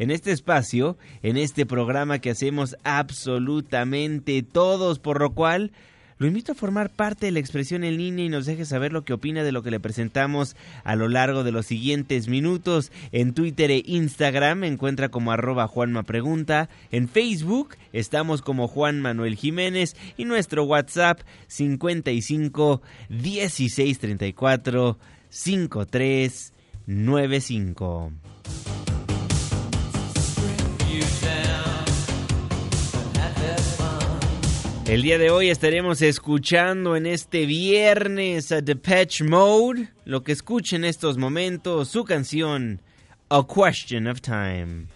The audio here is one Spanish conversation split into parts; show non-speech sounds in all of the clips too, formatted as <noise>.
en este espacio, en este programa que hacemos absolutamente todos, por lo cual lo invito a formar parte de la expresión en línea y nos deje saber lo que opina de lo que le presentamos a lo largo de los siguientes minutos. En Twitter e Instagram encuentra como arroba Juanma Pregunta. En Facebook estamos como Juan Manuel Jiménez y nuestro WhatsApp 55 16 34 53 95. El día de hoy estaremos escuchando en este viernes a Depeche Mode, lo que escucha en estos momentos, su canción A Question of Time.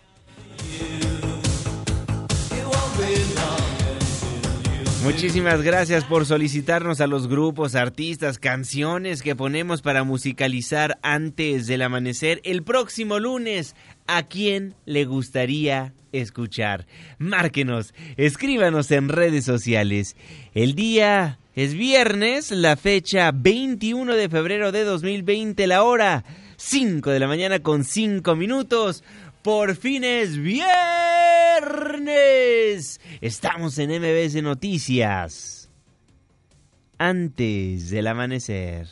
Muchísimas gracias por solicitarnos a los grupos, artistas, canciones que ponemos para musicalizar antes del amanecer el próximo lunes. ¿A quién le gustaría escuchar. Márquenos, escríbanos en redes sociales. El día es viernes, la fecha 21 de febrero de 2020, la hora 5 de la mañana con 5 minutos. Por fin es viernes. Estamos en MBS Noticias. Antes del amanecer.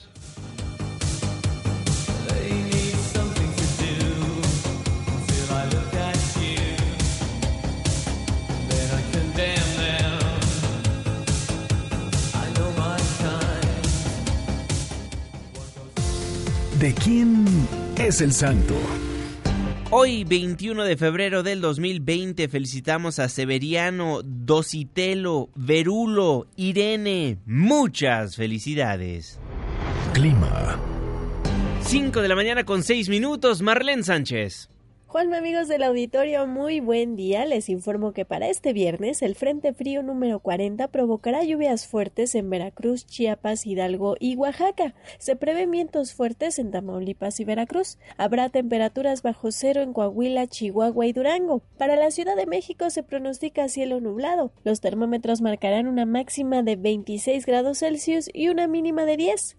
¿De quién es el santo? Hoy, 21 de febrero del 2020, felicitamos a Severiano, Dositelo, Verulo, Irene. Muchas felicidades. Clima. 5 de la mañana con 6 minutos, Marlene Sánchez. Juan, amigos del auditorio, muy buen día. Les informo que para este viernes el Frente Frío número 40 provocará lluvias fuertes en Veracruz, Chiapas, Hidalgo y Oaxaca. Se prevén vientos fuertes en Tamaulipas y Veracruz. Habrá temperaturas bajo cero en Coahuila, Chihuahua y Durango. Para la Ciudad de México se pronostica cielo nublado. Los termómetros marcarán una máxima de 26 grados Celsius y una mínima de 10.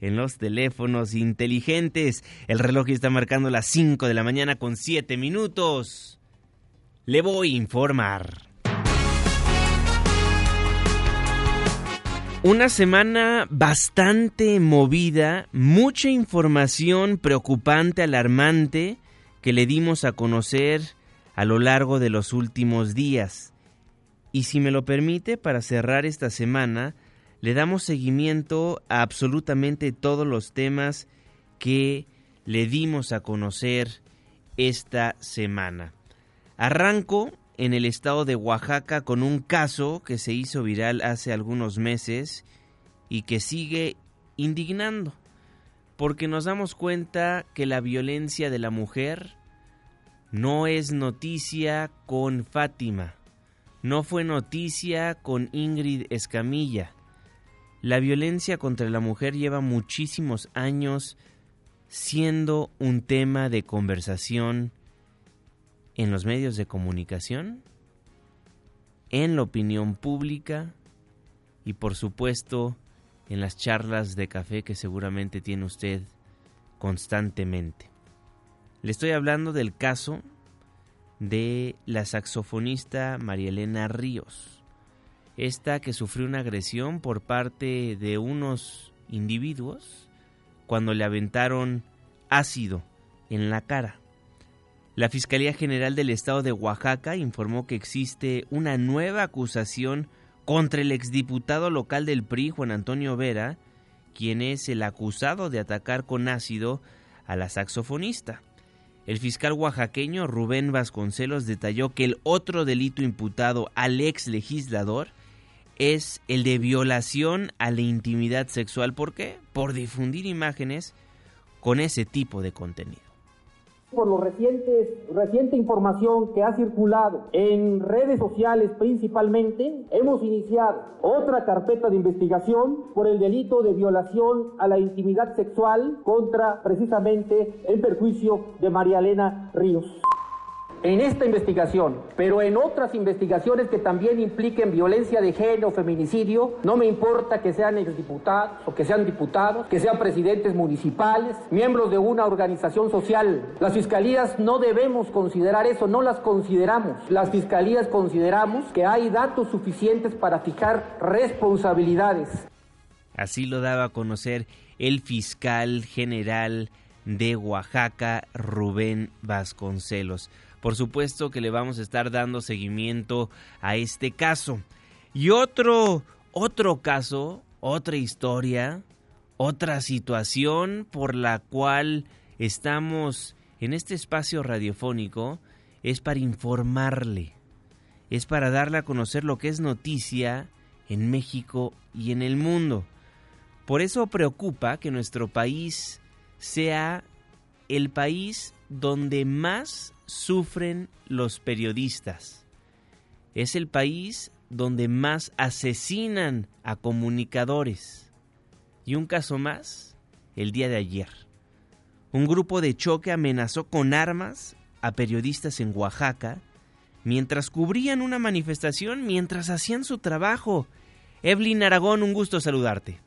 en los teléfonos inteligentes. El reloj está marcando las 5 de la mañana con 7 minutos. Le voy a informar. Una semana bastante movida, mucha información preocupante, alarmante, que le dimos a conocer a lo largo de los últimos días. Y si me lo permite, para cerrar esta semana, le damos seguimiento a absolutamente todos los temas que le dimos a conocer esta semana. Arranco en el estado de Oaxaca con un caso que se hizo viral hace algunos meses y que sigue indignando, porque nos damos cuenta que la violencia de la mujer no es noticia con Fátima, no fue noticia con Ingrid Escamilla. La violencia contra la mujer lleva muchísimos años siendo un tema de conversación en los medios de comunicación, en la opinión pública y por supuesto en las charlas de café que seguramente tiene usted constantemente. Le estoy hablando del caso de la saxofonista María Elena Ríos, esta que sufrió una agresión por parte de unos individuos cuando le aventaron ácido en la cara. La Fiscalía General del Estado de Oaxaca informó que existe una nueva acusación contra el exdiputado local del PRI, Juan Antonio Vera, quien es el acusado de atacar con ácido a la saxofonista. El fiscal oaxaqueño Rubén Vasconcelos detalló que el otro delito imputado al ex legislador es el de violación a la intimidad sexual. ¿Por qué? Por difundir imágenes con ese tipo de contenido por recientes, reciente información que ha circulado en redes sociales principalmente, hemos iniciado otra carpeta de investigación por el delito de violación a la intimidad sexual contra precisamente el perjuicio de María Elena Ríos en esta investigación, pero en otras investigaciones que también impliquen violencia de género, feminicidio, no me importa que sean exdiputados o que sean diputados, que sean presidentes municipales, miembros de una organización social. Las fiscalías no debemos considerar eso, no las consideramos. Las fiscalías consideramos que hay datos suficientes para fijar responsabilidades. Así lo daba a conocer el fiscal general de Oaxaca, Rubén Vasconcelos. Por supuesto que le vamos a estar dando seguimiento a este caso. Y otro, otro caso, otra historia, otra situación por la cual estamos en este espacio radiofónico es para informarle, es para darle a conocer lo que es noticia en México y en el mundo. Por eso preocupa que nuestro país sea el país donde más sufren los periodistas. Es el país donde más asesinan a comunicadores. Y un caso más, el día de ayer. Un grupo de choque amenazó con armas a periodistas en Oaxaca mientras cubrían una manifestación, mientras hacían su trabajo. Evelyn Aragón, un gusto saludarte.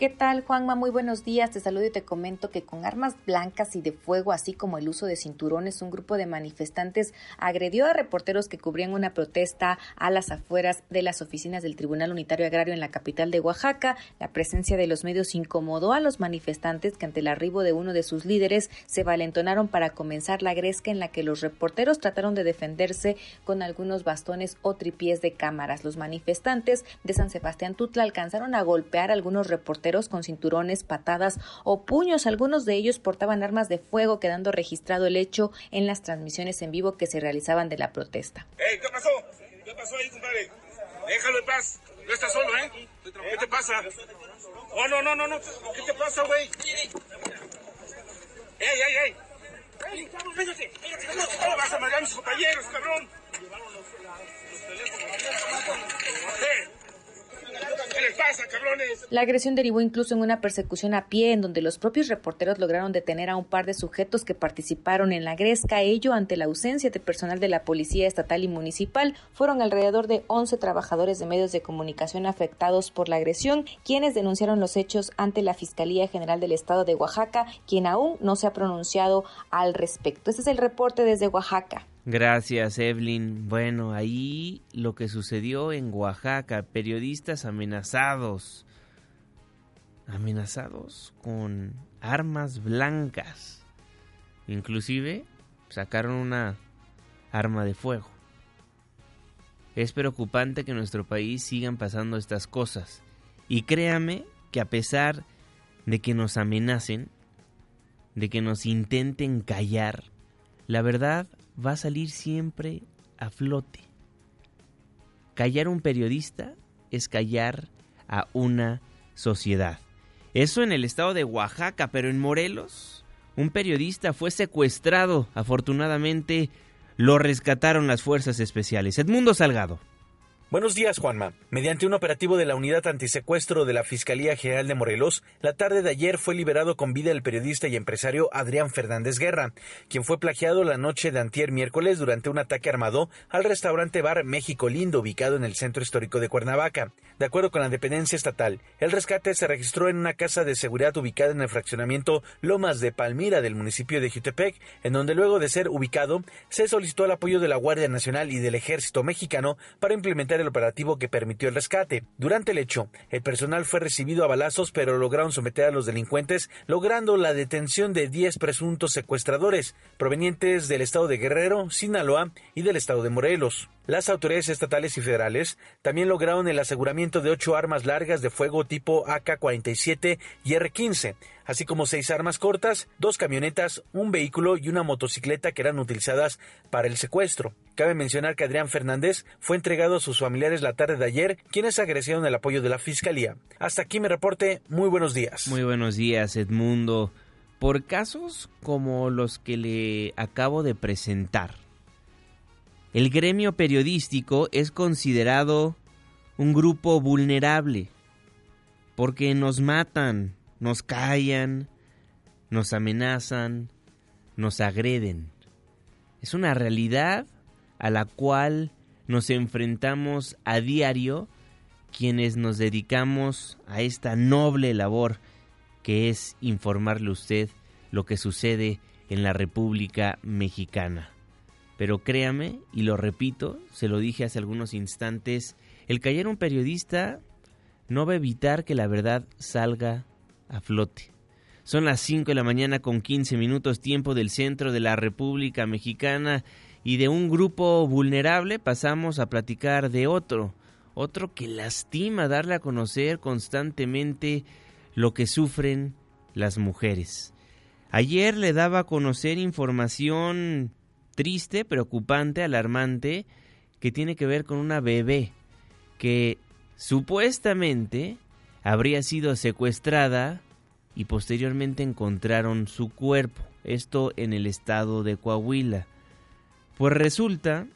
¿Qué tal, Juanma? Muy buenos días. Te saludo y te comento que con armas blancas y de fuego, así como el uso de cinturones, un grupo de manifestantes agredió a reporteros que cubrían una protesta a las afueras de las oficinas del Tribunal Unitario Agrario en la capital de Oaxaca. La presencia de los medios incomodó a los manifestantes que ante el arribo de uno de sus líderes se valentonaron para comenzar la gresca en la que los reporteros trataron de defenderse con algunos bastones o tripiés de cámaras. Los manifestantes de San Sebastián Tutla alcanzaron a golpear a algunos reporteros con cinturones, patadas o puños. Algunos de ellos portaban armas de fuego, quedando registrado el hecho en las transmisiones en vivo que se realizaban de la protesta. ¿Qué pasó? ¿Qué pasó ahí, compadre? Déjalo en paz. No estás solo, ¿eh? ¿Qué te pasa? Oh, no, no, no, no. ¿Qué te pasa, güey? ¡Ey, ey, ey! ¡Ey, véngate! ¿Cómo vas a marear a mis compañeros, cabrón? ¡Eh! La agresión derivó incluso en una persecución a pie en donde los propios reporteros lograron detener a un par de sujetos que participaron en la gresca, ello ante la ausencia de personal de la policía estatal y municipal. Fueron alrededor de 11 trabajadores de medios de comunicación afectados por la agresión, quienes denunciaron los hechos ante la Fiscalía General del Estado de Oaxaca, quien aún no se ha pronunciado al respecto. Este es el reporte desde Oaxaca. Gracias, Evelyn. Bueno, ahí lo que sucedió en Oaxaca, periodistas amenazados, amenazados con armas blancas. Inclusive sacaron una arma de fuego. Es preocupante que en nuestro país sigan pasando estas cosas. Y créame que a pesar de que nos amenacen, de que nos intenten callar, la verdad va a salir siempre a flote. callar a un periodista es callar a una sociedad. Eso en el estado de Oaxaca, pero en Morelos, un periodista fue secuestrado. Afortunadamente, lo rescataron las fuerzas especiales. Edmundo Salgado. Buenos días, Juanma. Mediante un operativo de la Unidad Antisecuestro de la Fiscalía General de Morelos, la tarde de ayer fue liberado con vida el periodista y empresario Adrián Fernández Guerra, quien fue plagiado la noche de antier miércoles durante un ataque armado al restaurante bar México Lindo ubicado en el centro histórico de Cuernavaca. De acuerdo con la dependencia estatal, el rescate se registró en una casa de seguridad ubicada en el fraccionamiento Lomas de Palmira del municipio de Jutepec, en donde luego de ser ubicado se solicitó el apoyo de la Guardia Nacional y del Ejército Mexicano para implementar el operativo que permitió el rescate. Durante el hecho, el personal fue recibido a balazos, pero lograron someter a los delincuentes, logrando la detención de 10 presuntos secuestradores provenientes del estado de Guerrero, Sinaloa y del estado de Morelos. Las autoridades estatales y federales también lograron el aseguramiento de ocho armas largas de fuego tipo AK-47 y R-15, así como seis armas cortas, dos camionetas, un vehículo y una motocicleta que eran utilizadas para el secuestro. Cabe mencionar que Adrián Fernández fue entregado a sus familiares la tarde de ayer, quienes agradecieron el apoyo de la Fiscalía. Hasta aquí mi reporte. Muy buenos días. Muy buenos días, Edmundo. Por casos como los que le acabo de presentar, el gremio periodístico es considerado un grupo vulnerable porque nos matan, nos callan, nos amenazan, nos agreden. Es una realidad a la cual nos enfrentamos a diario quienes nos dedicamos a esta noble labor que es informarle a usted lo que sucede en la República Mexicana. Pero créame, y lo repito, se lo dije hace algunos instantes, el callar un periodista no va a evitar que la verdad salga a flote. Son las 5 de la mañana con 15 minutos tiempo del centro de la República Mexicana y de un grupo vulnerable pasamos a platicar de otro, otro que lastima darle a conocer constantemente lo que sufren las mujeres. Ayer le daba a conocer información triste, preocupante, alarmante, que tiene que ver con una bebé que supuestamente habría sido secuestrada y posteriormente encontraron su cuerpo, esto en el estado de Coahuila. Pues resulta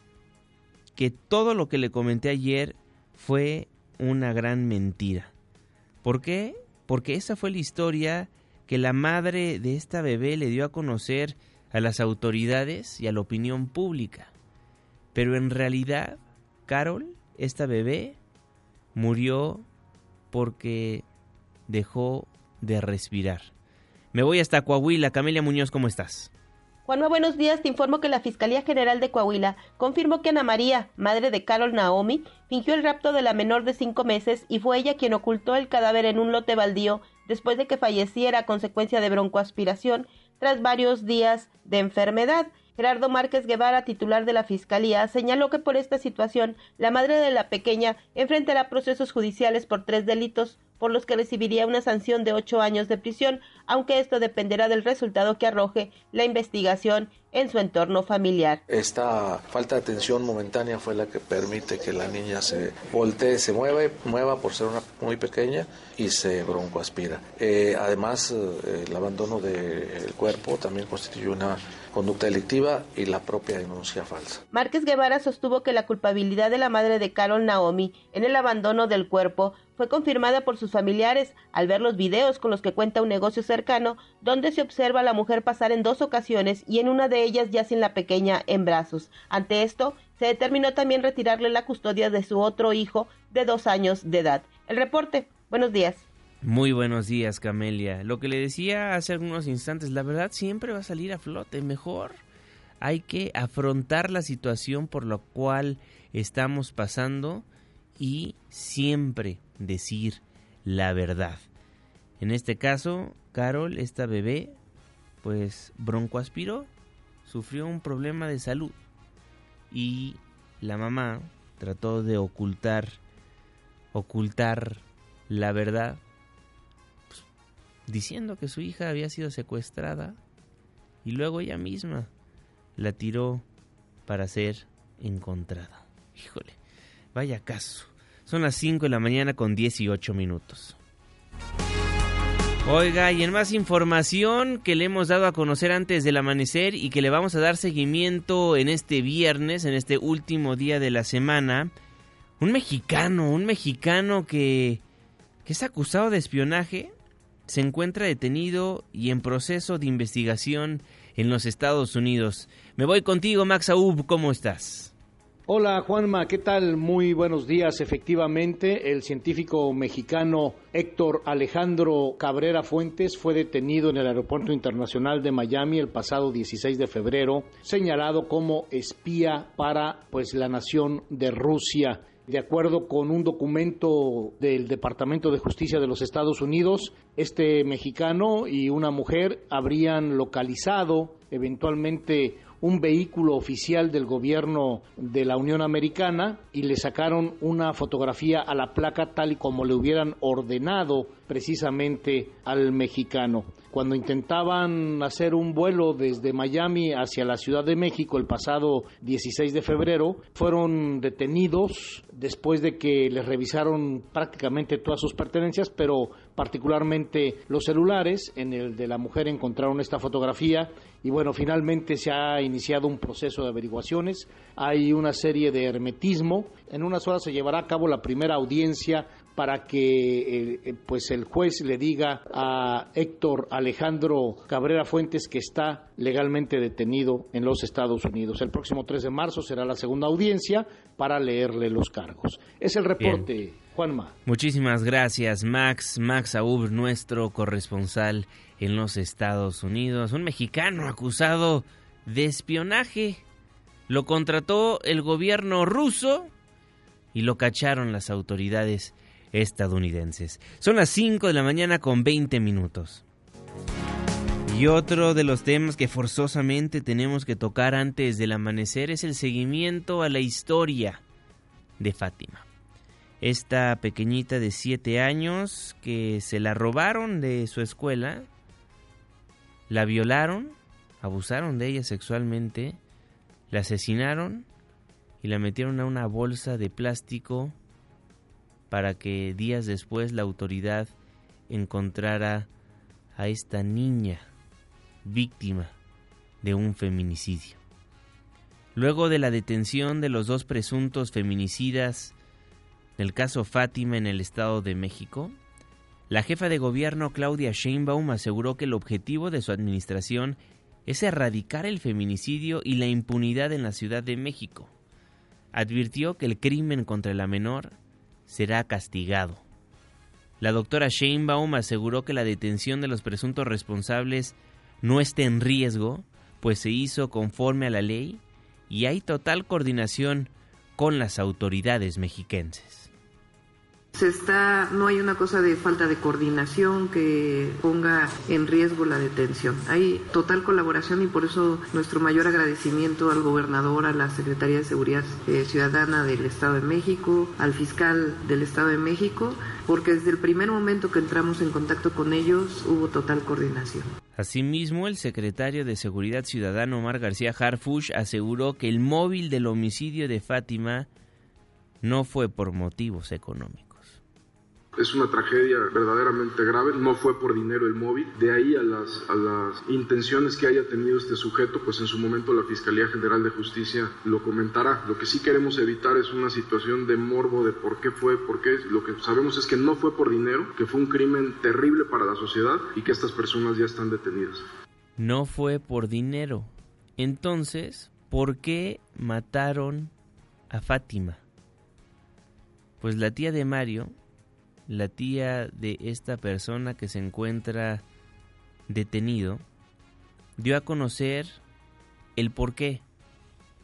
que todo lo que le comenté ayer fue una gran mentira. ¿Por qué? Porque esa fue la historia que la madre de esta bebé le dio a conocer a las autoridades y a la opinión pública. Pero en realidad, Carol, esta bebé, murió porque dejó de respirar. Me voy hasta Coahuila. Camelia Muñoz, ¿cómo estás? Juanma, buenos días. Te informo que la Fiscalía General de Coahuila confirmó que Ana María, madre de Carol Naomi, fingió el rapto de la menor de cinco meses y fue ella quien ocultó el cadáver en un lote baldío después de que falleciera a consecuencia de broncoaspiración tras varios días de enfermedad. Gerardo Márquez Guevara, titular de la Fiscalía, señaló que por esta situación la madre de la pequeña enfrentará procesos judiciales por tres delitos, por los que recibiría una sanción de ocho años de prisión, aunque esto dependerá del resultado que arroje la investigación en su entorno familiar. Esta falta de atención momentánea fue la que permite que la niña se voltee, se mueva, mueva por ser una muy pequeña y se broncoaspira. Eh, además, eh, el abandono del cuerpo también constituye una conducta delictiva y la propia denuncia falsa. Márquez Guevara sostuvo que la culpabilidad de la madre de Carol Naomi en el abandono del cuerpo fue confirmada por sus familiares al ver los videos con los que cuenta un negocio cercano donde se observa a la mujer pasar en dos ocasiones y en una de ellas ya sin la pequeña en brazos. Ante esto, se determinó también retirarle la custodia de su otro hijo de dos años de edad. El reporte. Buenos días. Muy buenos días, Camelia. Lo que le decía hace algunos instantes, la verdad siempre va a salir a flote. Mejor hay que afrontar la situación por la cual estamos pasando y siempre decir la verdad. En este caso, Carol, esta bebé, pues broncoaspiró, sufrió un problema de salud y la mamá trató de ocultar ocultar la verdad diciendo que su hija había sido secuestrada y luego ella misma la tiró para ser encontrada. Híjole, Vaya caso. Son las 5 de la mañana con 18 minutos. Oiga, y en más información que le hemos dado a conocer antes del amanecer y que le vamos a dar seguimiento en este viernes, en este último día de la semana, un mexicano, un mexicano que, que es acusado de espionaje, se encuentra detenido y en proceso de investigación en los Estados Unidos. Me voy contigo, Max Aub, ¿cómo estás? Hola Juanma, ¿qué tal? Muy buenos días. Efectivamente, el científico mexicano Héctor Alejandro Cabrera Fuentes fue detenido en el Aeropuerto Internacional de Miami el pasado 16 de febrero, señalado como espía para pues la nación de Rusia. De acuerdo con un documento del Departamento de Justicia de los Estados Unidos, este mexicano y una mujer habrían localizado eventualmente un vehículo oficial del gobierno de la Unión Americana y le sacaron una fotografía a la placa tal y como le hubieran ordenado precisamente al mexicano. Cuando intentaban hacer un vuelo desde Miami hacia la Ciudad de México el pasado 16 de febrero, fueron detenidos después de que les revisaron prácticamente todas sus pertenencias, pero particularmente los celulares. En el de la mujer encontraron esta fotografía y bueno, finalmente se ha iniciado un proceso de averiguaciones. Hay una serie de hermetismo. En unas horas se llevará a cabo la primera audiencia para que eh, pues el juez le diga a Héctor Alejandro Cabrera Fuentes que está legalmente detenido en los Estados Unidos. El próximo 3 de marzo será la segunda audiencia para leerle los cargos. Es el reporte, Juanma. Muchísimas gracias, Max. Max Aub, nuestro corresponsal en los Estados Unidos. Un mexicano acusado de espionaje. Lo contrató el gobierno ruso y lo cacharon las autoridades estadounidenses. Son las 5 de la mañana con 20 minutos. Y otro de los temas que forzosamente tenemos que tocar antes del amanecer es el seguimiento a la historia de Fátima. Esta pequeñita de 7 años que se la robaron de su escuela, la violaron, abusaron de ella sexualmente, la asesinaron y la metieron a una bolsa de plástico para que días después la autoridad encontrara a esta niña víctima de un feminicidio. Luego de la detención de los dos presuntos feminicidas del caso Fátima en el Estado de México, la jefa de gobierno Claudia Sheinbaum aseguró que el objetivo de su administración es erradicar el feminicidio y la impunidad en la Ciudad de México. Advirtió que el crimen contra la menor será castigado. La doctora Sheinbaum aseguró que la detención de los presuntos responsables no está en riesgo, pues se hizo conforme a la ley y hay total coordinación con las autoridades mexiquenses. Se está, no hay una cosa de falta de coordinación que ponga en riesgo la detención. Hay total colaboración y por eso nuestro mayor agradecimiento al gobernador, a la Secretaría de Seguridad eh, Ciudadana del Estado de México, al fiscal del Estado de México, porque desde el primer momento que entramos en contacto con ellos hubo total coordinación. Asimismo, el secretario de Seguridad Ciudadana Omar García Harfush aseguró que el móvil del homicidio de Fátima no fue por motivos económicos. Es una tragedia verdaderamente grave, no fue por dinero el móvil, de ahí a las, intenciones que haya tenido este sujeto, pues en su momento la Fiscalía General de Justicia lo comentará. Lo que sí queremos evitar es una situación de morbo de por qué fue, por qué. Lo que sabemos es que no fue por dinero, que fue un crimen terrible para la sociedad y que estas personas ya están detenidas. No fue por dinero. Entonces, ¿por qué mataron a Fátima? Pues la tía de Mario la tía de esta persona que se encuentra detenido, dio a conocer el por qué,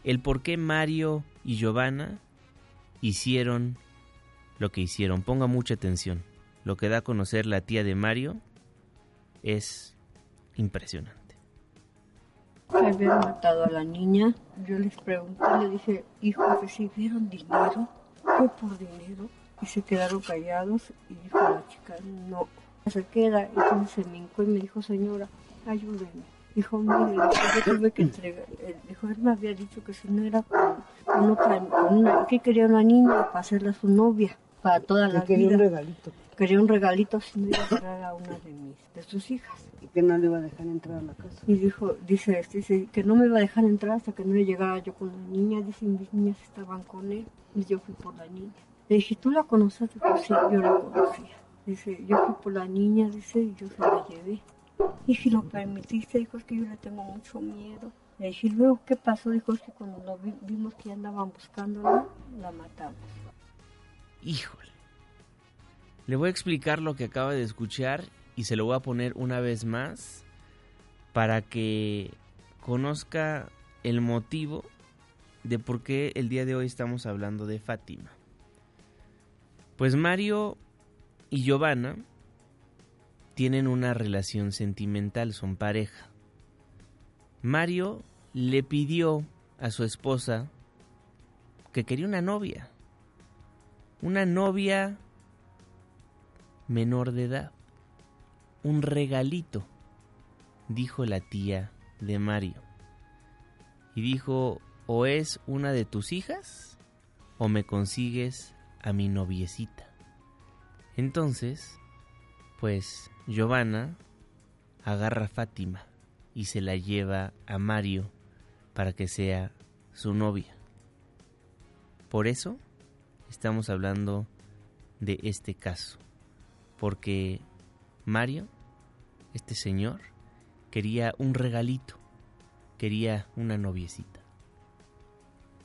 el por qué Mario y Giovanna hicieron lo que hicieron. Ponga mucha atención. Lo que da a conocer la tía de Mario es impresionante. Habían matado a la niña. Yo les pregunté, le dije, hijo, ¿recibieron dinero? ¿Fue por dinero? Y se quedaron callados y dijo la chica, no, se queda. Entonces se me y me dijo, señora, ayúdeme. Dijo, mire, yo tuve que entregar. Dijo, él me había dicho que si no era con, otra, con una, que quería una niña para hacerla su novia, para toda la quería vida. un regalito. Quería un regalito si no iba a entrar a una de mis, de sus hijas. Y que no le iba a dejar entrar a la casa. Y dijo, dice, este, dice que no me iba a dejar entrar hasta que no llegara yo con la niña. Dice, mis niñas estaban con él. Y yo fui por la niña. Le dije, ¿tú la conoces? Dijo, sí, yo la conocía. Dice, yo fui por la niña, dice, y yo se la llevé. Y si lo permitiste, dijo, es que yo le tengo mucho miedo. Le dije, ¿y luego qué pasó? Dijo, es que cuando lo vi- vimos que andaban buscándola, la matamos. Híjole. Le voy a explicar lo que acaba de escuchar y se lo voy a poner una vez más para que conozca el motivo de por qué el día de hoy estamos hablando de Fátima. Pues Mario y Giovanna tienen una relación sentimental, son pareja. Mario le pidió a su esposa que quería una novia. Una novia menor de edad. Un regalito, dijo la tía de Mario. Y dijo, o es una de tus hijas o me consigues a mi noviecita. Entonces, pues Giovanna agarra a Fátima y se la lleva a Mario para que sea su novia. Por eso estamos hablando de este caso, porque Mario, este señor, quería un regalito, quería una noviecita.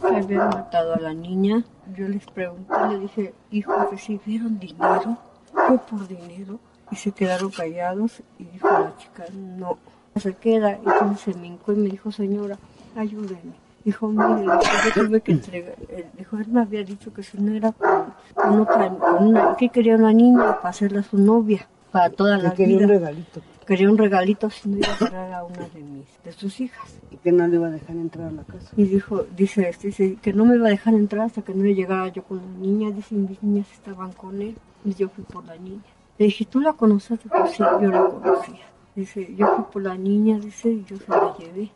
Habían matado a la niña. Yo les pregunté, le dije, hijos, ¿recibieron dinero? Fue por dinero. Y se quedaron callados y dijo la chica, no. Se queda, y entonces se me y me dijo, señora, ayúdeme. Dijo, mire, yo tuve que entregar. Él, dijo, él me había dicho que si no era con, con otra, con una, que quería una niña para hacerla su novia, para toda la Que quería vida. un regalito. Quería un regalito si no iba a entrar a una de mis, de sus hijas. Y que no le iba a dejar entrar a la casa. Y dijo, dice, este, dice que no me iba a dejar entrar hasta que no llegara yo con la niña. Dice, mis niñas estaban con él. Y yo fui por la niña. Le dije, ¿tú la conoces? Dijo, sí, yo la conocía. Dice, yo fui por la niña, dice, y yo se la llevé.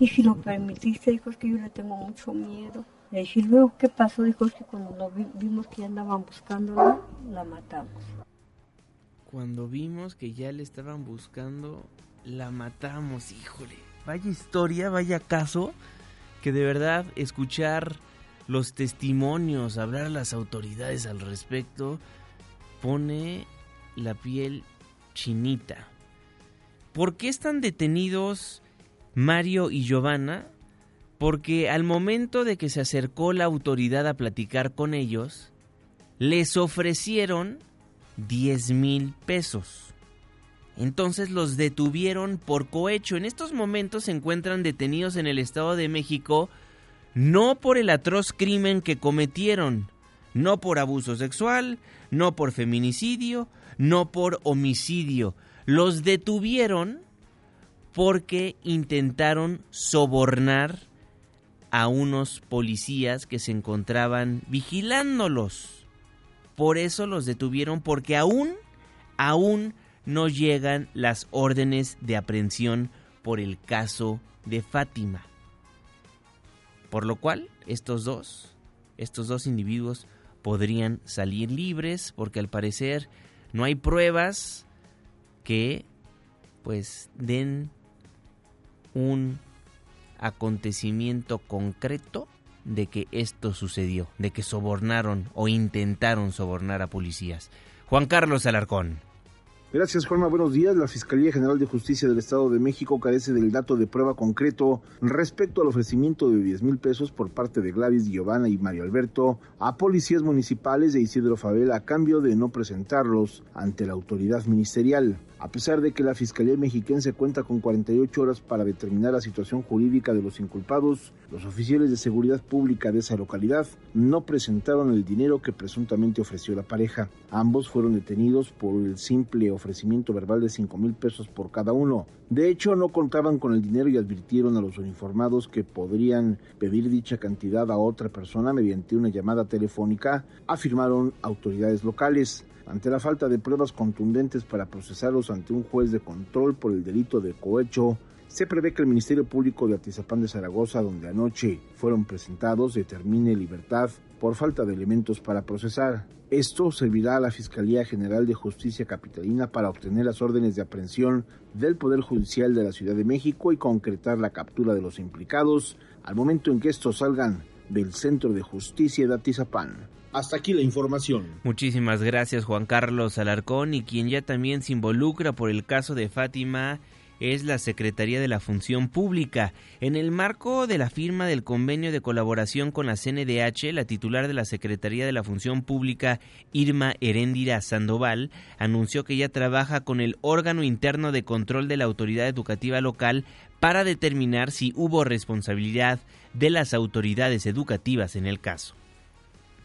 Y si lo permitiste, dijo, es que yo le tengo mucho miedo. Le dije, ¿y luego qué pasó? Dijo, es que cuando lo vi- vimos que ya andaban buscándola, la matamos. Cuando vimos que ya le estaban buscando, la matamos, híjole. Vaya historia, vaya caso, que de verdad escuchar los testimonios, hablar a las autoridades al respecto, pone la piel chinita. ¿Por qué están detenidos Mario y Giovanna? Porque al momento de que se acercó la autoridad a platicar con ellos, les ofrecieron 10 mil pesos. Entonces los detuvieron por cohecho. En estos momentos se encuentran detenidos en el Estado de México no por el atroz crimen que cometieron, no por abuso sexual, no por feminicidio, no por homicidio. Los detuvieron porque intentaron sobornar a unos policías que se encontraban vigilándolos. Por eso los detuvieron porque aún, aún no llegan las órdenes de aprehensión por el caso de Fátima. Por lo cual, estos dos, estos dos individuos podrían salir libres porque al parecer no hay pruebas que pues den un acontecimiento concreto de que esto sucedió, de que sobornaron o intentaron sobornar a policías. Juan Carlos Alarcón. Gracias, Juanma. Buenos días. La Fiscalía General de Justicia del Estado de México carece del dato de prueba concreto respecto al ofrecimiento de 10 mil pesos por parte de Gladys, Giovanna y Mario Alberto a policías municipales de Isidro Favela a cambio de no presentarlos ante la autoridad ministerial. A pesar de que la Fiscalía Mexiquense cuenta con 48 horas para determinar la situación jurídica de los inculpados, los oficiales de seguridad pública de esa localidad no presentaron el dinero que presuntamente ofreció la pareja. Ambos fueron detenidos por el simple ofrecimiento verbal de 5 mil pesos por cada uno. De hecho, no contaban con el dinero y advirtieron a los uniformados que podrían pedir dicha cantidad a otra persona mediante una llamada telefónica, afirmaron autoridades locales. Ante la falta de pruebas contundentes para procesarlos ante un juez de control por el delito de cohecho, Se prevé que el Ministerio Público de Atizapán de Zaragoza, donde anoche fueron presentados, determine libertad por falta de elementos para procesar. Esto servirá a la Fiscalía General de Justicia Capitalina para obtener las órdenes de aprehensión del Poder Judicial de la Ciudad de México y concretar la captura de los implicados al momento en que estos salgan del Centro de Justicia de Atizapán. Hasta aquí la información. Muchísimas gracias Juan Carlos Alarcón y quien ya también se involucra por el caso de Fátima es la Secretaría de la Función Pública. En el marco de la firma del convenio de colaboración con la CNDH, la titular de la Secretaría de la Función Pública, Irma Heréndira Sandoval, anunció que ya trabaja con el órgano interno de control de la autoridad educativa local para determinar si hubo responsabilidad de las autoridades educativas en el caso.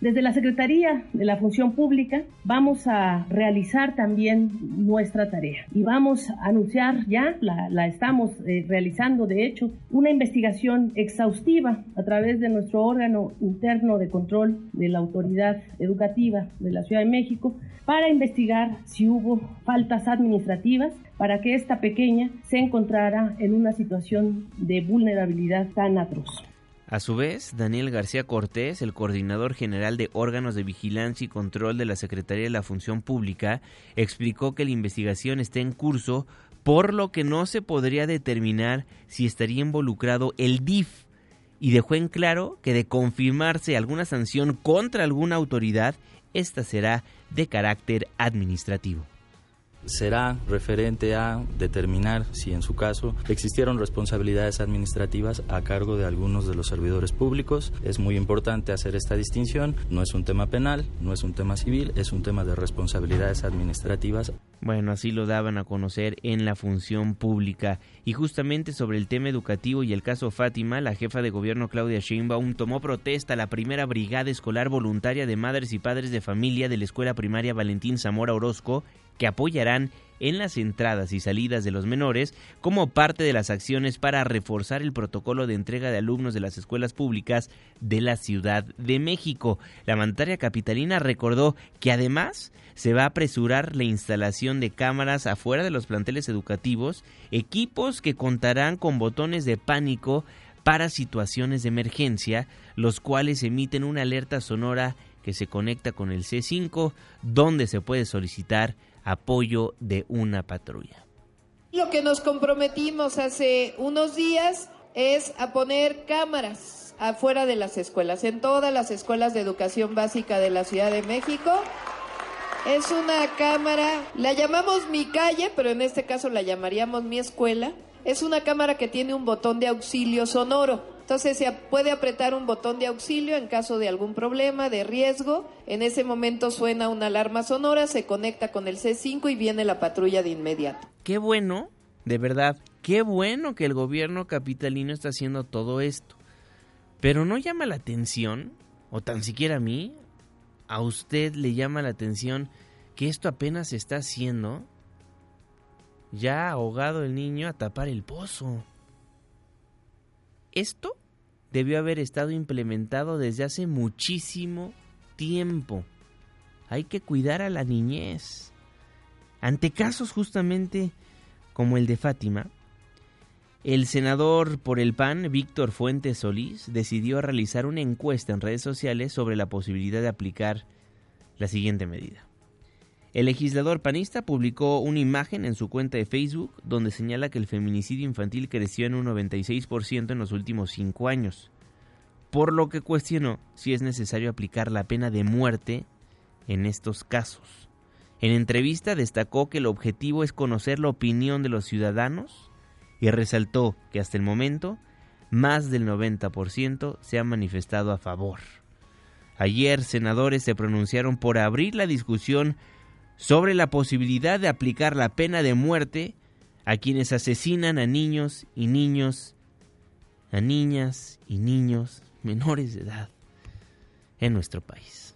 Desde la Secretaría de la Función Pública vamos a realizar también nuestra tarea y vamos a anunciar ya, la, estamos eh, realizando de hecho, una investigación exhaustiva a través de nuestro órgano interno de control de la autoridad educativa de la Ciudad de México para investigar si hubo faltas administrativas para que esta pequeña se encontrara en una situación de vulnerabilidad tan atroz. A su vez, Daniel García Cortés, el coordinador general de órganos de vigilancia y control de la Secretaría de la Función Pública, explicó que la investigación está en curso, por lo que no se podría determinar si estaría involucrado el DIF, y dejó en claro que de confirmarse alguna sanción contra alguna autoridad, esta será de carácter administrativo será referente a determinar si en su caso existieron responsabilidades administrativas a cargo de algunos de los servidores públicos. Es muy importante hacer esta distinción. No es un tema penal, no es un tema civil, es un tema de responsabilidades administrativas. Bueno, así lo daban a conocer en la función pública. Y justamente sobre el tema educativo y el caso Fátima, la jefa de gobierno Claudia Sheinbaum tomó protesta a la primera brigada escolar voluntaria de madres y padres de familia de la escuela primaria Valentín Zamora Orozco que apoyarán en las entradas y salidas de los menores como parte de las acciones para reforzar el protocolo de entrega de alumnos de las escuelas públicas de la Ciudad de México. La mandataria capitalina recordó que además se va a apresurar la instalación de cámaras afuera de los planteles educativos, equipos que contarán con botones de pánico para situaciones de emergencia, los cuales emiten una alerta sonora que se conecta con el C5, donde se puede solicitar apoyo de una patrulla. Lo que nos comprometimos hace unos días es a poner cámaras afuera de las escuelas, en todas las escuelas de educación básica de la Ciudad de México. Es una cámara, la llamamos mi calle, pero en este caso la llamaríamos mi escuela. Es una cámara que tiene un botón de auxilio sonoro. Entonces se puede apretar un botón de auxilio en caso de algún problema, de riesgo. En ese momento suena una alarma sonora, se conecta con el C5 y viene la patrulla de inmediato. Qué bueno, de verdad, qué bueno que el gobierno capitalino está haciendo todo esto. Pero no llama la atención, o tan siquiera a mí, a usted le llama la atención que esto apenas se está haciendo. Ya ahogado el niño a tapar el pozo. Esto debió haber estado implementado desde hace muchísimo tiempo. Hay que cuidar a la niñez. Ante casos justamente como el de Fátima, el senador por el PAN, Víctor Fuentes Solís, decidió realizar una encuesta en redes sociales sobre la posibilidad de aplicar la siguiente medida. El legislador panista publicó una imagen en su cuenta de Facebook donde señala que el feminicidio infantil creció en un 96% en los últimos cinco años, por lo que cuestionó si es necesario aplicar la pena de muerte en estos casos. En entrevista destacó que el objetivo es conocer la opinión de los ciudadanos y resaltó que hasta el momento más del 90% se ha manifestado a favor. Ayer senadores se pronunciaron por abrir la discusión sobre la posibilidad de aplicar la pena de muerte a quienes asesinan a niños y niños, a niñas y niños menores de edad en nuestro país.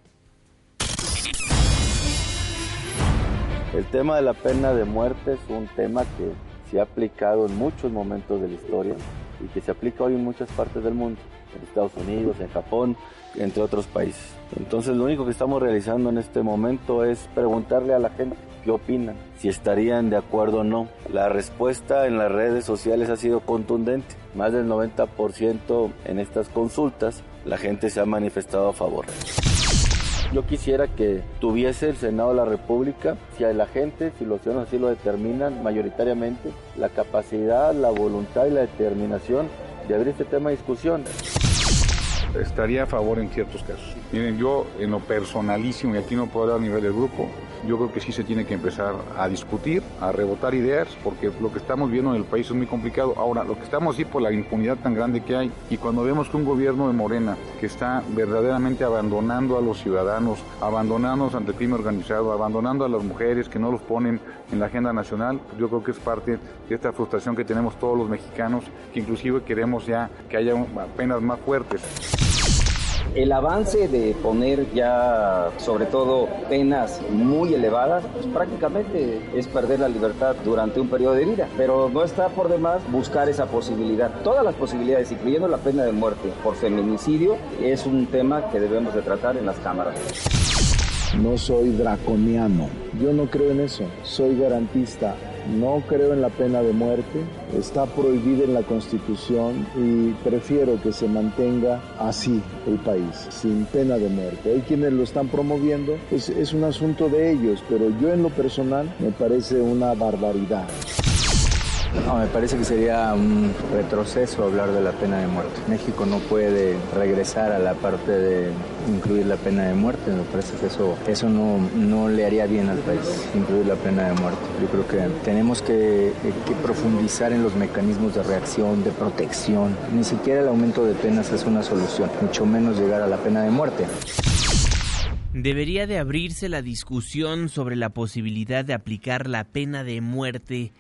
El tema de la pena de muerte es un tema que se ha aplicado en muchos momentos de la historia y que se aplica hoy en muchas partes del mundo. en Estados Unidos, en Japón, entre otros países. Entonces lo único que estamos realizando en este momento es preguntarle a la gente qué opinan, si estarían de acuerdo o no. La respuesta en las redes sociales ha sido contundente. Más del 90% en estas consultas la gente se ha manifestado a favor. Yo quisiera que tuviese el Senado de la República, si hay la gente, si los ciudadanos así lo determinan mayoritariamente, la capacidad, la voluntad y la determinación de abrir este tema de discusión estaría a favor en ciertos casos. Miren, yo en lo personalísimo, y aquí no puedo hablar a nivel del grupo, yo creo que sí se tiene que empezar a discutir, a rebotar ideas, porque lo que estamos viendo en el país es muy complicado. Ahora, lo que estamos así por la impunidad tan grande que hay, y cuando vemos que un gobierno de Morena que está verdaderamente abandonando a los ciudadanos, abandonándonos ante el crimen organizado, abandonando a las mujeres que no los ponen en la agenda nacional, yo creo que es parte de esta frustración que tenemos todos los mexicanos, que inclusive queremos ya que haya penas más fuertes. El avance de poner ya sobre todo penas muy elevadas, pues prácticamente es perder la libertad durante un periodo de vida. Pero no está por demás buscar esa posibilidad. Todas las posibilidades, incluyendo la pena de muerte por feminicidio, es un tema que debemos de tratar en las cámaras. No soy draconiano. Yo no creo en eso. Soy garantista. No creo en la pena de muerte, está prohibida en la Constitución y prefiero que se mantenga así el país, sin pena de muerte. Hay quienes lo están promoviendo, es, un asunto de ellos, pero yo en lo personal me parece una barbaridad. No, me parece que sería un retroceso hablar de la pena de muerte. México no puede regresar a la parte de incluir la pena de muerte. Me parece que eso, eso no, no le haría bien al país, incluir la pena de muerte. Yo creo que tenemos que, profundizar en los mecanismos de reacción, de protección. Ni siquiera el aumento de penas es una solución, mucho menos llegar a la pena de muerte. Debería de abrirse la discusión sobre la posibilidad de aplicar la pena de muerte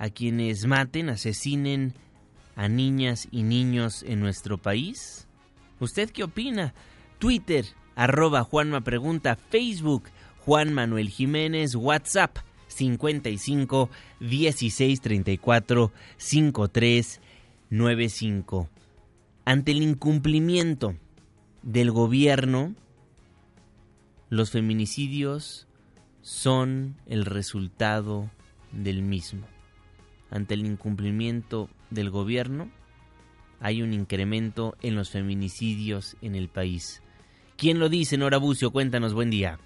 a quienes maten, asesinen a niñas y niños en nuestro país? ¿Usted qué opina? Twitter, arroba Juanma Pregunta, Facebook, Juan Manuel Jiménez, WhatsApp, 55 16 34 53 95. Ante el incumplimiento del gobierno, los feminicidios son el resultado del mismo ante el incumplimiento del gobierno, hay un incremento en los feminicidios en el país. ¿Quién lo dice, Nora Bucio? Cuéntanos, buen día.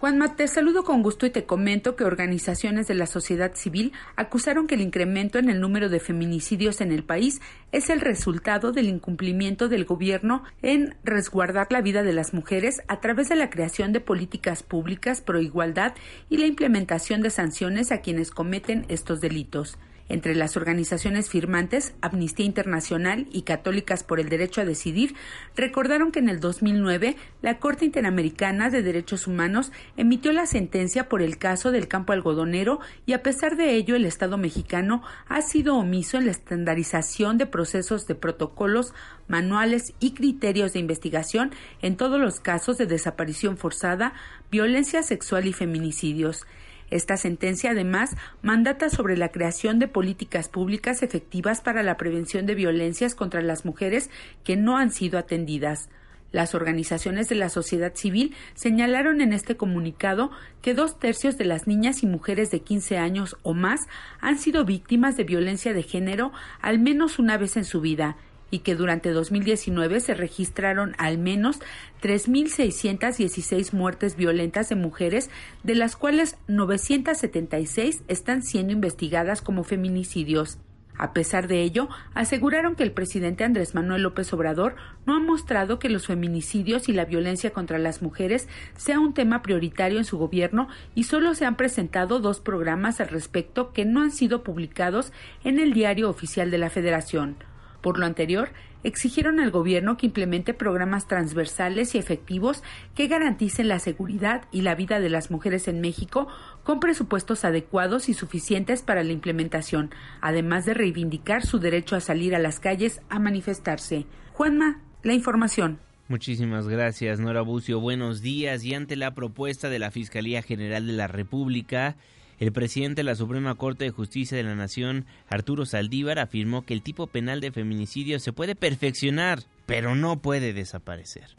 Juanma, te saludo con gusto y te comento que organizaciones de la sociedad civil acusaron que el incremento en el número de feminicidios en el país es el resultado del incumplimiento del gobierno en resguardar la vida de las mujeres a través de la creación de políticas públicas pro igualdad y la implementación de sanciones a quienes cometen estos delitos. Entre las organizaciones firmantes, Amnistía Internacional y Católicas por el Derecho a Decidir recordaron que en el 2009 la Corte Interamericana de Derechos Humanos emitió la sentencia por el caso del campo algodonero y a pesar de ello el Estado mexicano ha sido omiso en la estandarización de procesos de protocolos, manuales y criterios de investigación en todos los casos de desaparición forzada, violencia sexual y feminicidios. Esta sentencia, además, mandata sobre la creación de políticas públicas efectivas para la prevención de violencias contra las mujeres que no han sido atendidas. Las organizaciones de la sociedad civil señalaron en este comunicado que dos tercios de las niñas y mujeres de 15 años o más han sido víctimas de violencia de género al menos una vez en su vida y que durante 2019 se registraron al menos 3.616 muertes violentas de mujeres, de las cuales 976 están siendo investigadas como feminicidios. A pesar de ello, aseguraron que el presidente Andrés Manuel López Obrador no ha mostrado que los feminicidios y la violencia contra las mujeres sea un tema prioritario en su gobierno y solo se han presentado dos programas al respecto que no han sido publicados en el diario oficial de la Federación. Por lo anterior, exigieron al gobierno que implemente programas transversales y efectivos que garanticen la seguridad y la vida de las mujeres en México con presupuestos adecuados y suficientes para la implementación, además de reivindicar su derecho a salir a las calles a manifestarse. Juanma, la información. Muchísimas gracias, Nora Bucio. Buenos días. Y ante la propuesta de la Fiscalía General de la República, El presidente de la Suprema Corte de Justicia de la Nación, Arturo Saldívar, afirmó que el tipo penal de feminicidio se puede perfeccionar, pero no puede desaparecer.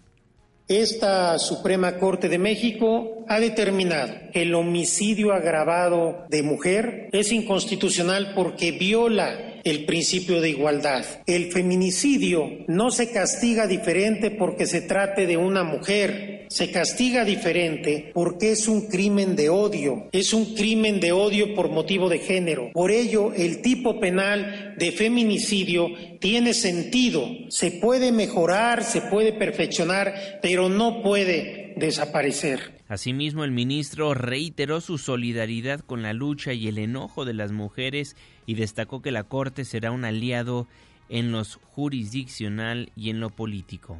Esta Suprema Corte de México ha determinado que el homicidio agravado de mujer es inconstitucional porque viola el principio de igualdad. El feminicidio no se castiga diferente porque se trate de una mujer, se castiga diferente porque es un crimen de odio, es un crimen de odio por motivo de género. Por ello, el tipo penal de feminicidio tiene sentido, se puede mejorar, se puede perfeccionar, pero no puede desaparecer. Asimismo, el ministro reiteró su solidaridad con la lucha y el enojo de las mujeres y destacó que la Corte será un aliado en lo jurisdiccional y en lo político.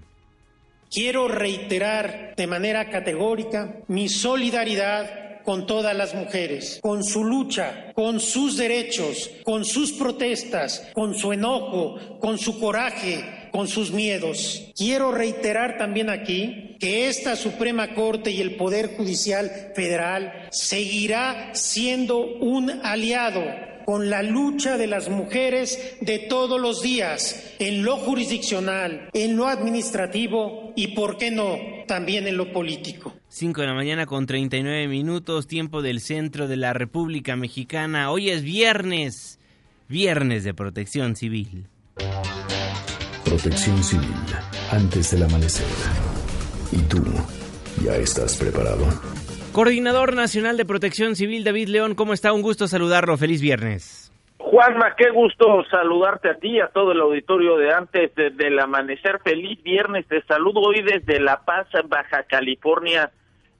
Quiero reiterar de manera categórica mi solidaridad con todas las mujeres, con su lucha, con sus derechos, con sus protestas, con su enojo, con su coraje, con sus miedos. Quiero reiterar también aquí que esta Suprema Corte y el Poder Judicial Federal seguirá siendo un aliado con la lucha de las mujeres de todos los días, en lo jurisdiccional, en lo administrativo y, por qué no, también en lo político. 5 de la mañana con 39 minutos, tiempo del centro de la República Mexicana. Hoy es viernes, viernes de protección civil. Protección civil, antes del amanecer. ¿Y tú, ya estás preparado? Coordinador Nacional de Protección Civil, David León, ¿cómo está? Un gusto saludarlo. Feliz viernes. Juanma, qué gusto saludarte a ti a todo el auditorio de antes del amanecer. Feliz viernes. Te saludo hoy desde La Paz, Baja California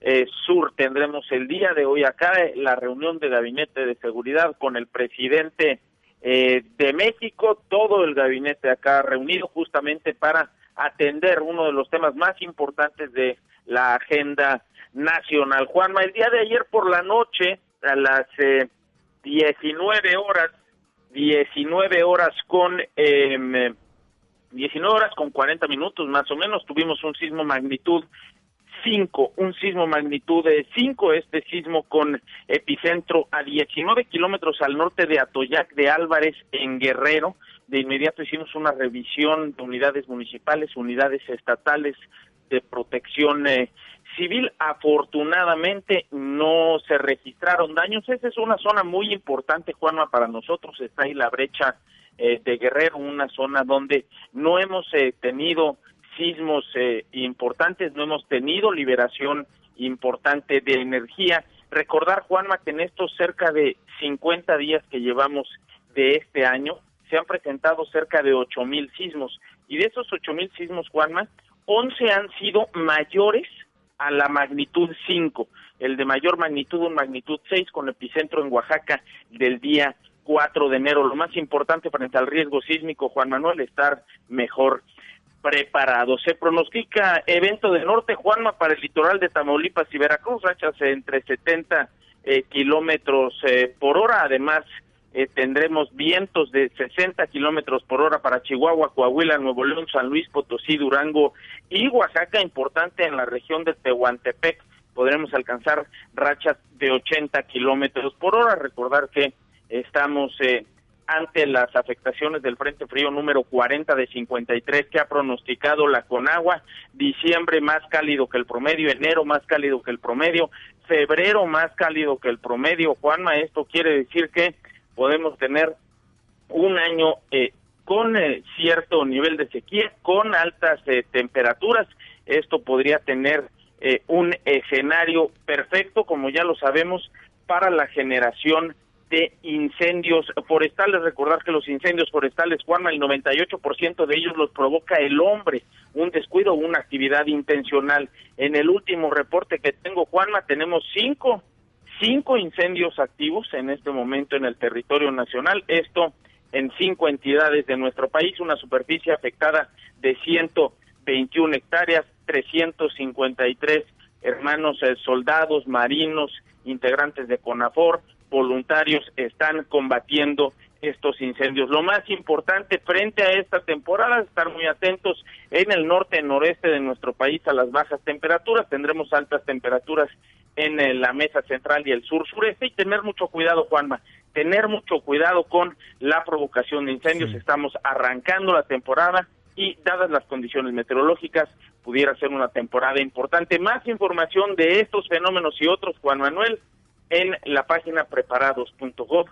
eh, Sur. Tendremos el día de hoy acá la reunión de gabinete de seguridad con el presidente eh, de México, todo el gabinete acá reunido justamente para atender uno de los temas más importantes de la agenda nacional. Juanma, el día de ayer por la noche, a las eh, 19 horas, 19 horas con eh, 19 horas con 40 minutos más o menos, tuvimos un sismo magnitud 5, un sismo magnitud de 5, este sismo con epicentro a 19 kilómetros al norte de Atoyac de Álvarez en Guerrero. De inmediato hicimos una revisión de unidades municipales, unidades estatales de protección eh, civil. Afortunadamente no se registraron daños. Esa es una zona muy importante, Juanma, para nosotros. Está ahí la brecha eh, de Guerrero, una zona donde no hemos eh, tenido sismos eh, importantes, no hemos tenido liberación importante de energía. Recordar, Juanma, que en estos cerca de 50 días que llevamos de este año, se han presentado cerca de 8 mil sismos. Y de esos 8 mil sismos, Juanma, 11 han sido mayores a la magnitud 5. El de mayor magnitud, un magnitud 6, con epicentro en Oaxaca del día 4 de enero. Lo más importante frente al riesgo sísmico, Juan Manuel, estar mejor preparado. Se pronostica evento de norte, Juanma, para el litoral de Tamaulipas y Veracruz, rachas entre 70 eh, kilómetros eh, por hora. Además, eh, tendremos vientos de 60 kilómetros por hora para Chihuahua, Coahuila, Nuevo León, San Luis Potosí, Durango y Oaxaca, importante en la región de Tehuantepec. Podremos alcanzar rachas de 80 kilómetros por hora. Recordar que estamos eh, ante las afectaciones del Frente Frío número 40 de 53 que ha pronosticado la Conagua, diciembre más cálido que el promedio, enero más cálido que el promedio, febrero más cálido que el promedio. Juanma, esto quiere decir que podemos tener un año eh, con eh, cierto nivel de sequía, con altas eh, temperaturas. Esto podría tener eh, un escenario perfecto, como ya lo sabemos, para la generación de incendios forestales. Recordar que los incendios forestales, Juanma, el 98% de ellos los provoca el hombre, un descuido una actividad intencional. En el último reporte que tengo, Juanma, tenemos cinco, cinco incendios activos en este momento en el territorio nacional. Esto en cinco entidades de nuestro país, una superficie afectada de 121 hectáreas, 353 hermanos eh, soldados, marinos, integrantes de CONAFOR, voluntarios están combatiendo estos incendios. Lo más importante frente a esta temporada es estar muy atentos en el norte noreste de nuestro país a las bajas temperaturas. Tendremos altas temperaturas en eh, la mesa central y el sur sureste y tener mucho cuidado, Juanma, tener mucho cuidado con la provocación de incendios. Estamos arrancando la temporada y dadas las condiciones meteorológicas pudiera ser una temporada importante. Más información de estos fenómenos y otros, Juan Manuel, en la página preparados.gov.mx.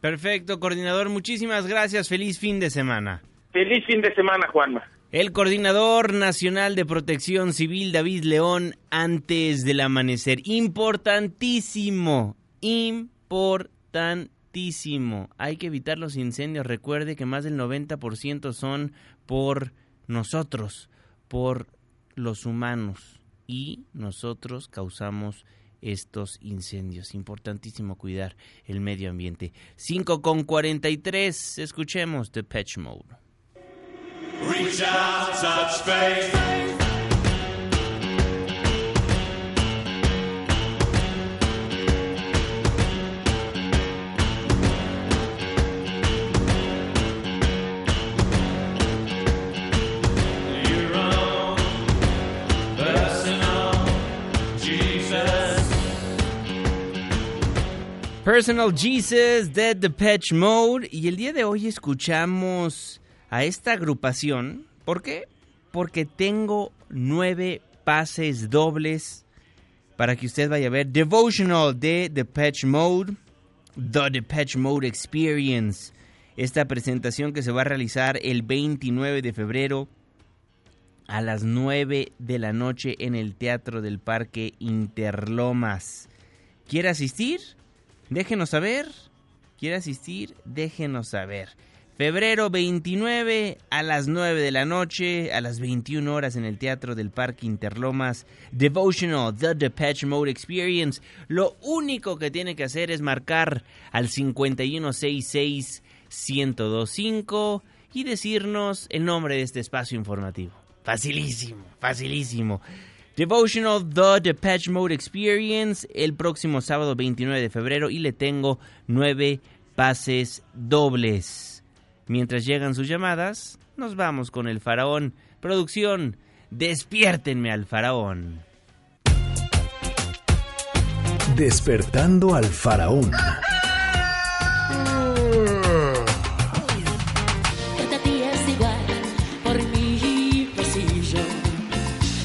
Perfecto, coordinador, muchísimas gracias. Feliz fin de semana. Feliz fin de semana, Juanma. El coordinador nacional de protección civil, David León, antes del amanecer. Importantísimo, importantísimo. Hay que evitar los incendios. Recuerde que más del 90% son por nosotros, por los humanos. Y nosotros causamos estos incendios. Importantísimo cuidar el medio ambiente. 5 con 43. Escuchemos The Patch Mode. Reach out, touch faith. Personal Jesus, Dead the Patch Mode. Y el día de hoy escuchamos a esta agrupación. ¿Por qué? Porque tengo nueve pases dobles para que usted vaya a ver Devotional de The Patch Mode, The Depeche Mode Experience. Esta presentación que se va a realizar el 29 de febrero a las 9 de la noche en el Teatro del Parque Interlomas. ¿Quiere asistir? Déjenos saber. ¿Quiere asistir? Déjenos saber. Febrero 29 a las 9 de la noche, a las 21 horas en el Teatro del Parque Interlomas, Devotional, The Depeche Mode Experience. Lo único que tiene que hacer es marcar al 5166-1025 y decirnos el nombre de este espacio informativo. Facilísimo, facilísimo. Devotional The Depeche Mode Experience el próximo sábado 29 de febrero y le tengo nueve pases dobles. Mientras llegan sus llamadas, nos vamos con el faraón. Producción, despiértenme al faraón. Despertando al faraón. Cada día es igual por mi pasillo.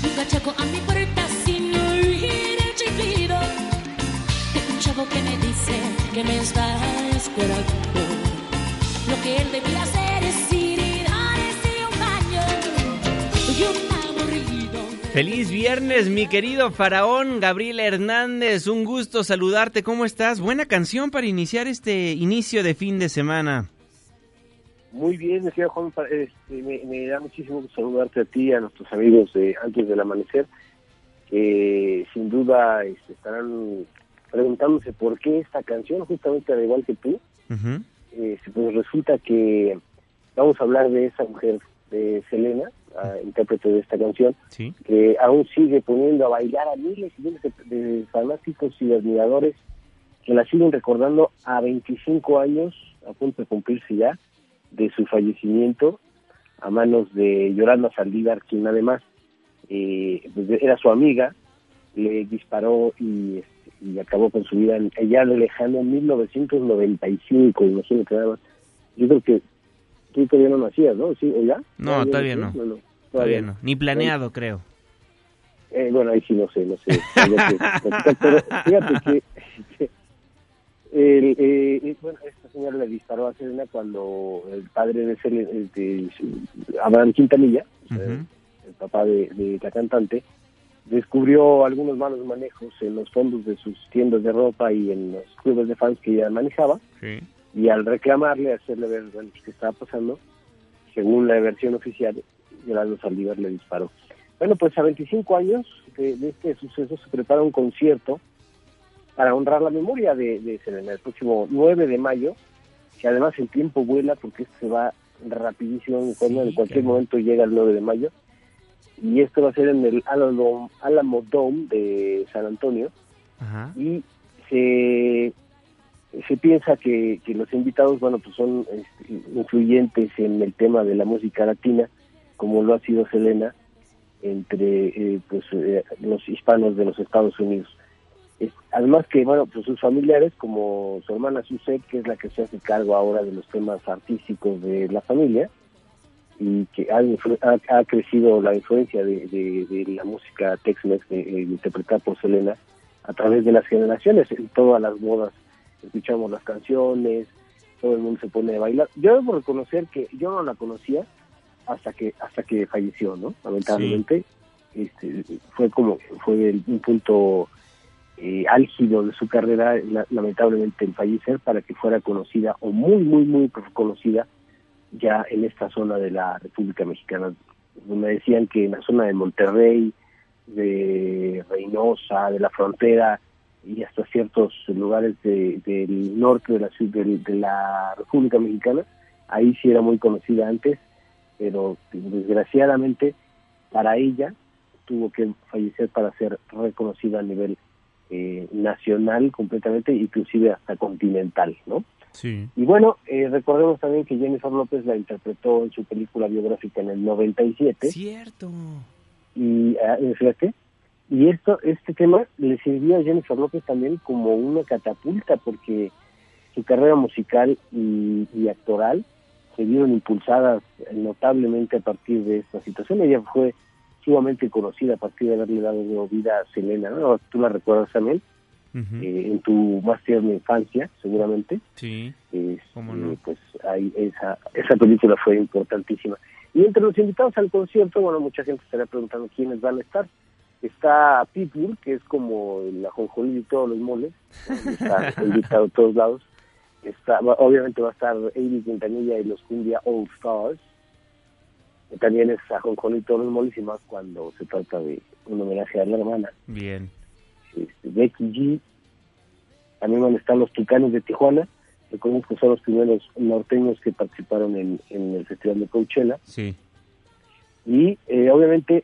Un cachaco a mi puerta sin oír el chiflido. De un chavo que me dice que me está esperando. Feliz viernes, mi querido faraón Gabriel Hernández. Un gusto saludarte. ¿Cómo estás? Buena canción para iniciar este inicio de fin de semana. Muy bien, decía Juan, este, me, me da muchísimo gusto saludarte a ti y a nuestros amigos de Antes del Amanecer, que sin duda este, estarán preguntándose por qué esta canción, justamente al igual que tú, eh, pues resulta que vamos a hablar de esa mujer, de Selena, intérprete de esta canción, que aún sigue poniendo a bailar a miles y miles de, de fanáticos y admiradores que la siguen recordando a 25 años, a punto de cumplirse ya, de su fallecimiento a manos de Yolanda Saldívar, quien además eh, pues, era su amiga, le disparó y, este, y acabó con su vida allá de lejano en 1995, imagínate nada más. Yo creo que tú todavía no nacías, ¿no? ¿Sí? ¿O ya? No, todavía no. no, Todavía no. Ni planeado, creo. Eh, bueno, ahí sí no sé, no sé. <laughs> Pero fíjate que, que el, eh, bueno, esta señora le disparó a Selena cuando el padre de Selena, de Abraham Quintanilla, o sea, el papá de, de la cantante, descubrió algunos malos manejos en los fondos de sus tiendas de ropa y en los clubes de fans que ella manejaba. Sí. Y al reclamarle, hacerle ver bueno, pues, qué estaba pasando, según la versión oficial, Yolanda Saldívar le disparó. Bueno, pues a 25 años de, de este suceso se prepara un concierto para honrar la memoria de, de Selena el próximo 9 de mayo, que además el tiempo vuela porque esto se va rapidísimo, cuando en cualquier momento llega el 9 de mayo, y esto va a ser en el Alamo, Alamo Dome de San Antonio, Ajá. y se, se piensa que, que los invitados, bueno, pues son este, influyentes en el tema de la música latina, como lo ha sido Selena, entre eh, pues eh, los hispanos de los Estados Unidos. Es- además que, bueno, pues sus familiares, como su hermana Suzette, que es la que se hace cargo ahora de los temas artísticos de la familia, y que ha, ha- ha crecido la influencia de, de- de la música Tex-Mex eh, eh, interpretada por Selena a través de las generaciones. En todas las bodas escuchamos las canciones, todo el mundo se pone a bailar. Yo debo reconocer que yo no la conocía hasta que hasta que falleció, ¿no? Lamentablemente, este, fue como fue el- un punto eh, álgido de su carrera, la- lamentablemente el fallecer para que fuera conocida o muy muy muy conocida ya en esta zona de la República Mexicana. Me decían que en la zona de Monterrey, de Reynosa, de la frontera y hasta ciertos lugares de- del norte de la, del- de la República Mexicana, ahí sí era muy conocida antes, pero desgraciadamente para ella tuvo que fallecer para ser reconocida a nivel eh, nacional completamente, inclusive hasta continental, ¿no? Sí. Y bueno, eh, recordemos también que Jennifer López la interpretó en su película biográfica en el 97. Cierto. Y, ah, fíjate, y esto, este tema le sirvió a Jennifer López también como una catapulta porque su carrera musical y, y actoral se vieron impulsadas notablemente a partir de esta situación. Ella fue sumamente conocida a partir de haberle dado vida a Selena, ¿no? Tú la recuerdas también, eh, en tu más tierna infancia, seguramente. Sí. Este, ¿Cómo no? Pues ahí esa, esa película fue importantísima. Y entre los invitados al concierto, bueno, mucha gente estará preguntando quiénes van a estar. Está Pitbull, que es como el ajonjolí de todos los moles, está <laughs> invitado a todos lados. Está, obviamente va a estar Amy Quintanilla y los Cumbia All Stars. También es ajonjolí de todos los moles y más cuando se trata de un homenaje a la hermana. Bien. Este, Becky G. También van a estar los Tucanes de Tijuana. Recordemos que son los primeros norteños que participaron en, en el Festival de Coachella. Sí. Y eh, obviamente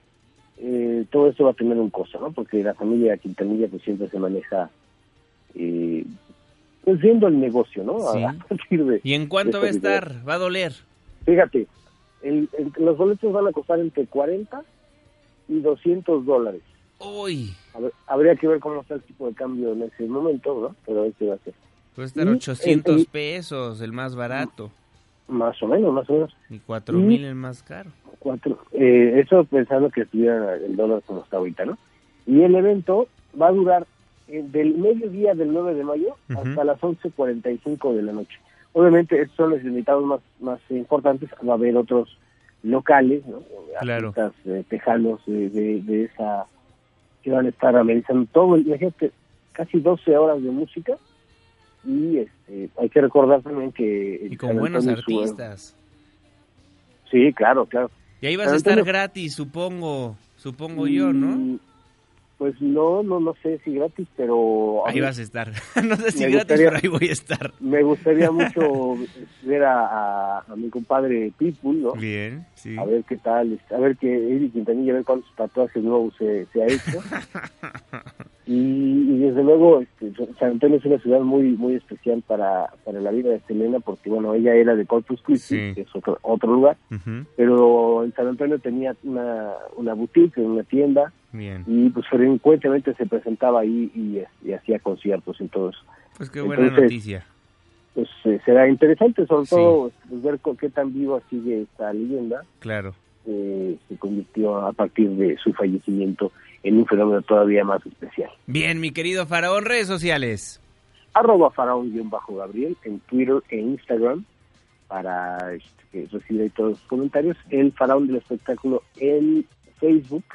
eh, todo esto va a tener un costo, ¿no? Porque la familia Quintanilla pues siempre se maneja eh, pues viendo el negocio, ¿no? Sí. A partir de- ¿Y en cuánto de va a estar? ¿Va a doler? Fíjate, el- el- los boletos van a costar entre 40 y 200 dólares. Uy. Ver, habría que ver cómo está el tipo de cambio en ese momento, ¿no? Pero ese va a ser. Va a estar Y 800 el- el- pesos, el más barato. Más o menos, más o menos. Y 4000 el más caro. Cuatro. Eh, eso pensando que estuviera el dólar como está ahorita, ¿no? Y el evento va a durar eh, del mediodía del 9 de mayo Ujú. hasta las 11.45 de la noche. Obviamente, estos son los invitados más, más importantes. Va a haber otros locales, ¿no? Claro. Artistas eh, tejanos de, de, de esa que van a estar amenizando todo. el- Imagínate, casi 12 horas de música. Y este, hay que recordar también que... Y con buenos artistas. Sí, claro, claro. Y ahí vas San a estar Antonio- gratis, supongo. Supongo yo, ¿no? Pues no, no, no sé si gratis, pero... Ahí vas a estar. <laughs> no sé si gratis, gustaría- pero ahí voy a estar. Me gustaría <laughs> mucho ver a, a, a mi compadre Pitbull, ¿no? Bien, sí. A ver qué tal, a ver que Eddie Quintanilla, a ver cuántos tatuajes nuevos se, se ha hecho. <laughs> y, y desde luego, este, San Antonio es una ciudad muy muy especial para, para la vida de Selena, porque bueno, ella era de Corpus Christi, Sí. que es otro, otro lugar, pero en San Antonio tenía una, una boutique, una tienda, Bien. y pues frecuentemente se presentaba ahí y, y hacía conciertos y todo eso. Pues qué buena Entonces, noticia. Pues eh, será interesante, sobre Sí. todo pues, ver con qué tan viva sigue esta leyenda. Claro. eh, se convirtió a partir de su fallecimiento en un fenómeno todavía más especial. Bien, mi querido Faraón, redes sociales. Arroba faraón-gabriel en Twitter e Instagram para este, recibir todos los comentarios. El faraón del espectáculo en Facebook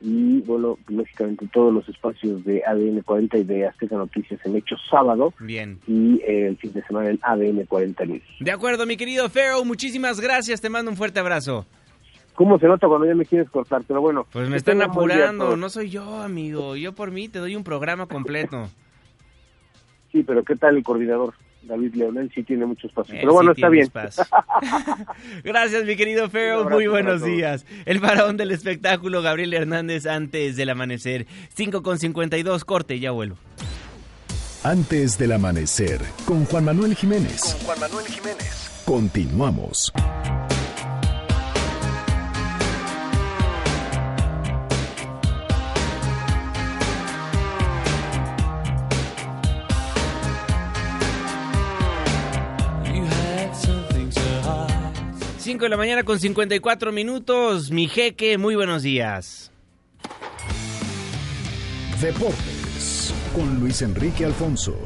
y bueno, lógicamente todos los espacios de ADN 40 y de Azteca Noticias en Hechos sábado Bien. y eh, el fin de semana en ADN 40 News. De acuerdo, mi querido Pharaoh, muchísimas gracias. Te mando un fuerte abrazo. ¿Cómo se nota cuando ya me quieres cortar? Pero bueno. Pues me están apurando, no soy yo, amigo. Yo por mí te doy un programa completo. Sí, pero ¿qué tal el coordinador? David Leonel sí tiene mucho espacio. Él pero bueno, sí está bien. <laughs> Gracias, mi querido abrazo Muy buenos días. El faraón del espectáculo, Gabriel Hernández, antes del amanecer. 5 con 52, corte, ya vuelvo. Antes del amanecer, con Juan Manuel Jiménez. Juan Manuel Jiménez. Continuamos. 5 de la mañana con 54 minutos. Mi jeque, muy buenos días. Deportes con Luis Enrique Alfonso.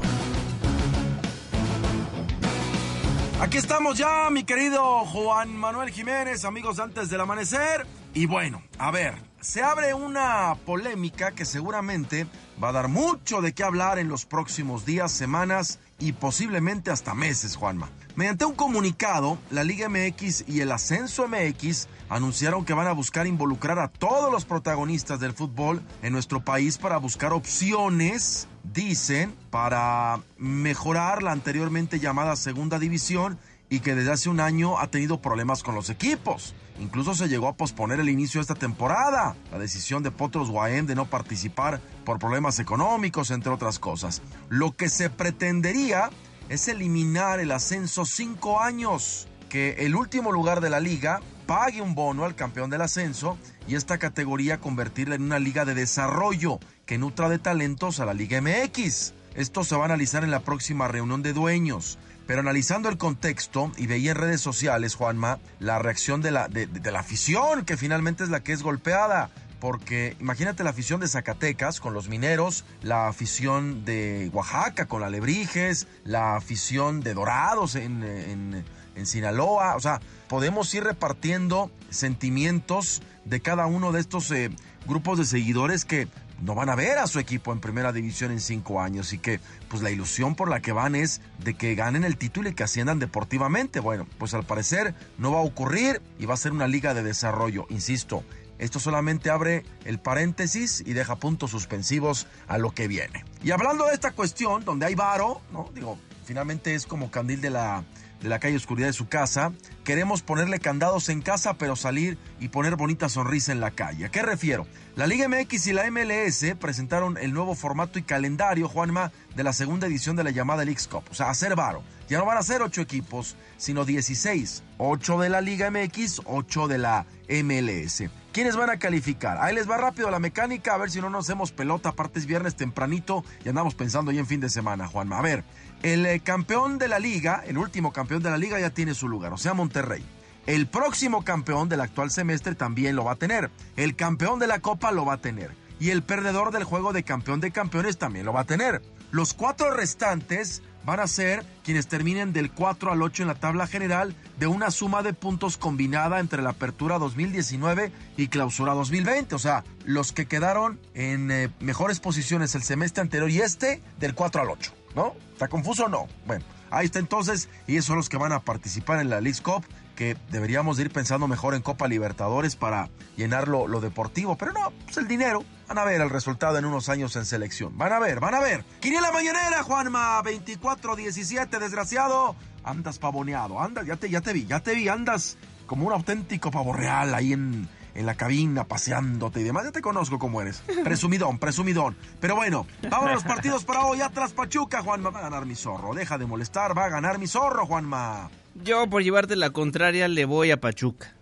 Aquí estamos ya, mi querido Juan Manuel Jiménez, amigos antes del amanecer. Y bueno, a ver, se abre una polémica que seguramente va a dar mucho de qué hablar en los próximos días, semanas y posiblemente hasta meses, Juanma. Mediante un comunicado, la Liga MX y el Ascenso MX anunciaron que van a buscar involucrar a todos los protagonistas del fútbol en nuestro país para buscar opciones, dicen, para mejorar la anteriormente llamada segunda división y que desde hace un año ha tenido problemas con los equipos. Incluso se llegó a posponer el inicio de esta temporada. La decisión de Potros Guaem de no participar por problemas económicos, entre otras cosas. Lo que se pretendería es eliminar el ascenso cinco años. Que el último lugar de la liga pague un bono al campeón del ascenso y esta categoría convertirla en una liga de desarrollo que nutra de talentos a la Liga MX. Esto se va a analizar en la próxima reunión de dueños. Pero analizando el contexto y veía en redes sociales, Juanma, la reacción de la, de, de la afición, que finalmente es la que es golpeada. Porque imagínate la afición de Zacatecas con los mineros, la afición de Oaxaca con la Lebrijes, la afición de Dorados en, en, en Sinaloa. O sea, podemos ir repartiendo sentimientos de cada uno de estos eh, grupos de seguidores que no van a ver a su equipo en primera división en cinco años y que pues la ilusión por la que van es de que ganen el título y que asciendan deportivamente. Bueno, pues al parecer no va a ocurrir y va a ser una liga de desarrollo, insisto. Esto solamente abre el paréntesis y deja puntos suspensivos a lo que viene. Y hablando de esta cuestión, donde hay varo, ¿no? Digo, finalmente es como candil de la, de la calle oscuridad de su casa. Queremos ponerle candados en casa, pero salir y poner bonita sonrisa en la calle. ¿A qué refiero? La Liga MX y la MLS presentaron el nuevo formato y calendario, Juanma, de la segunda edición de la llamada Leagues Cup. O sea, hacer varo. Ya no van a ser ocho equipos, sino 16. Ocho de la Liga MX, ocho de la MLS. ¿Quiénes van a calificar? Ahí les va rápido la mecánica, a ver si no nos hacemos pelota. Aparte es viernes tempranito y andamos pensando ya en fin de semana, Juanma. A ver, el eh, campeón de la liga, el último campeón de la liga ya tiene su lugar, o sea, Monterrey. El próximo campeón del actual semestre también lo va a tener. El campeón de la copa lo va a tener. Y el perdedor del juego de campeón de campeones también lo va a tener. Los cuatro restantes van a ser quienes terminen del 4 al 8 en la tabla general de una suma de puntos combinada entre la apertura 2019 y clausura 2020. O sea, los que quedaron en eh, mejores posiciones el semestre anterior y este del 4 al 8. ¿No? ¿Está confuso o no? Bueno, ahí está entonces y esos son los que van a participar en la League Cup que deberíamos de ir pensando mejor en Copa Libertadores para llenar lo, deportivo, pero no, pues el dinero. Van a ver el resultado en unos años en selección. Van a ver, van a ver. Quiniela mañanera, Juanma, 24-17, desgraciado. Andas pavoneado, andas, ya te, ya te vi, ya te vi, andas como un auténtico pavo real ahí en, en la cabina paseándote y demás. Ya te conozco cómo eres. Presumidón, presumidón. Pero bueno, vamos a los partidos para hoy. Atrás Pachuca, Juanma. Va a ganar mi zorro. Deja de molestar, va a ganar mi zorro, Juanma. Yo, por llevarte la contraria, le voy a Pachuca.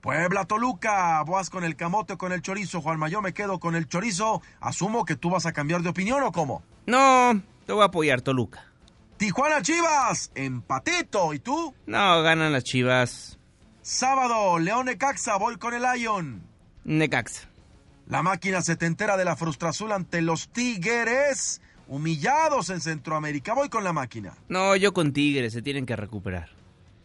Puebla, Toluca, vas con el camote o con el chorizo, Juanma. Yo me quedo con el chorizo. Asumo que tú vas a cambiar de opinión o cómo. No, te voy a apoyar, Toluca. Tijuana, Chivas, empatito. ¿Y tú? No, ganan las Chivas. Sábado, León Necaxa, voy con el Lion. Necaxa. La máquina setentera de la Frustrazul ante los Tigres, humillados en Centroamérica. Voy con la máquina. No, yo con Tigres, se tienen que recuperar.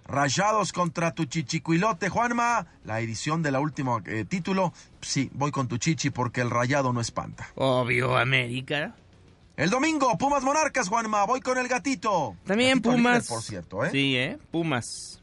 Rayados contra tu chichicuilote, Juanma. La edición de la última eh, título. Sí, voy con tu chichi porque el rayado no espanta. Obvio, América. El domingo, Pumas Monarcas, Juanma. Voy con el gatito. También gatito Pumas. Líder, por cierto, ¿eh? Sí, ¿eh? Pumas.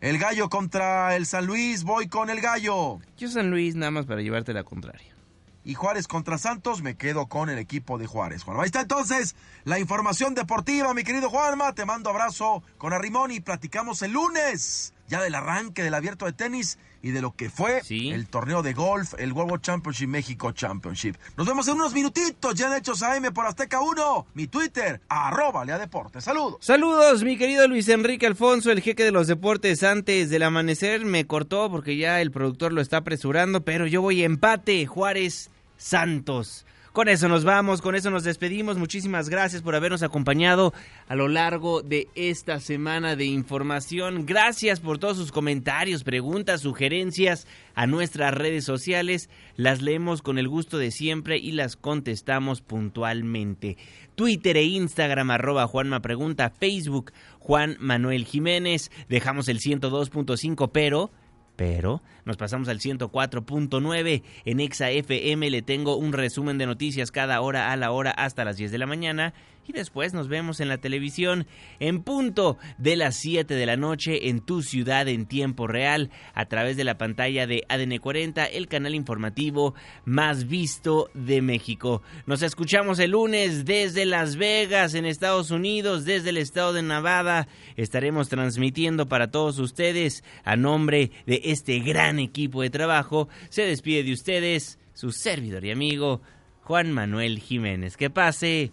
El gallo contra el San Luis. Voy con el gallo. Yo San Luis nada más para llevarte la contraria. Y Juárez contra Santos, me quedo con el equipo de Juárez. Juanma, ahí está entonces la información deportiva, mi querido Juanma. Te mando abrazo con Arrimón y platicamos el lunes ya del arranque del abierto de tenis y de lo que fue sí. el torneo de golf, el World Championship México Championship. Nos vemos en unos minutitos, ya han hecho AM por Azteca 1, mi Twitter, arroba Lea Deportes. Saludos. Saludos, mi querido Luis Enrique Alfonso, el jeque de los deportes antes del amanecer. Me cortó porque ya el productor lo está apresurando, pero yo voy empate, Juárez Santos. Con eso nos vamos, con eso nos despedimos. Muchísimas gracias por habernos acompañado a lo largo de esta semana de información. Gracias por todos sus comentarios, preguntas, sugerencias a nuestras redes sociales. Las leemos con el gusto de siempre y las contestamos puntualmente. Twitter e Instagram arroba Juanma Pregunta, Facebook Juan Manuel Jiménez. Dejamos el 102.5, pero pero nos pasamos al 104.9 en Exa FM. Le tengo un resumen de noticias cada hora a la hora hasta las 10 de la mañana. Y después nos vemos en la televisión en punto de las 7 de la noche en tu ciudad en tiempo real a través de la pantalla de ADN 40, el canal informativo más visto de México. Nos escuchamos el lunes desde Las Vegas en Estados Unidos, desde el estado de Nevada. Estaremos transmitiendo para todos ustedes a nombre de este gran equipo de trabajo. Se despide de ustedes su servidor y amigo Juan Manuel Jiménez. Que pase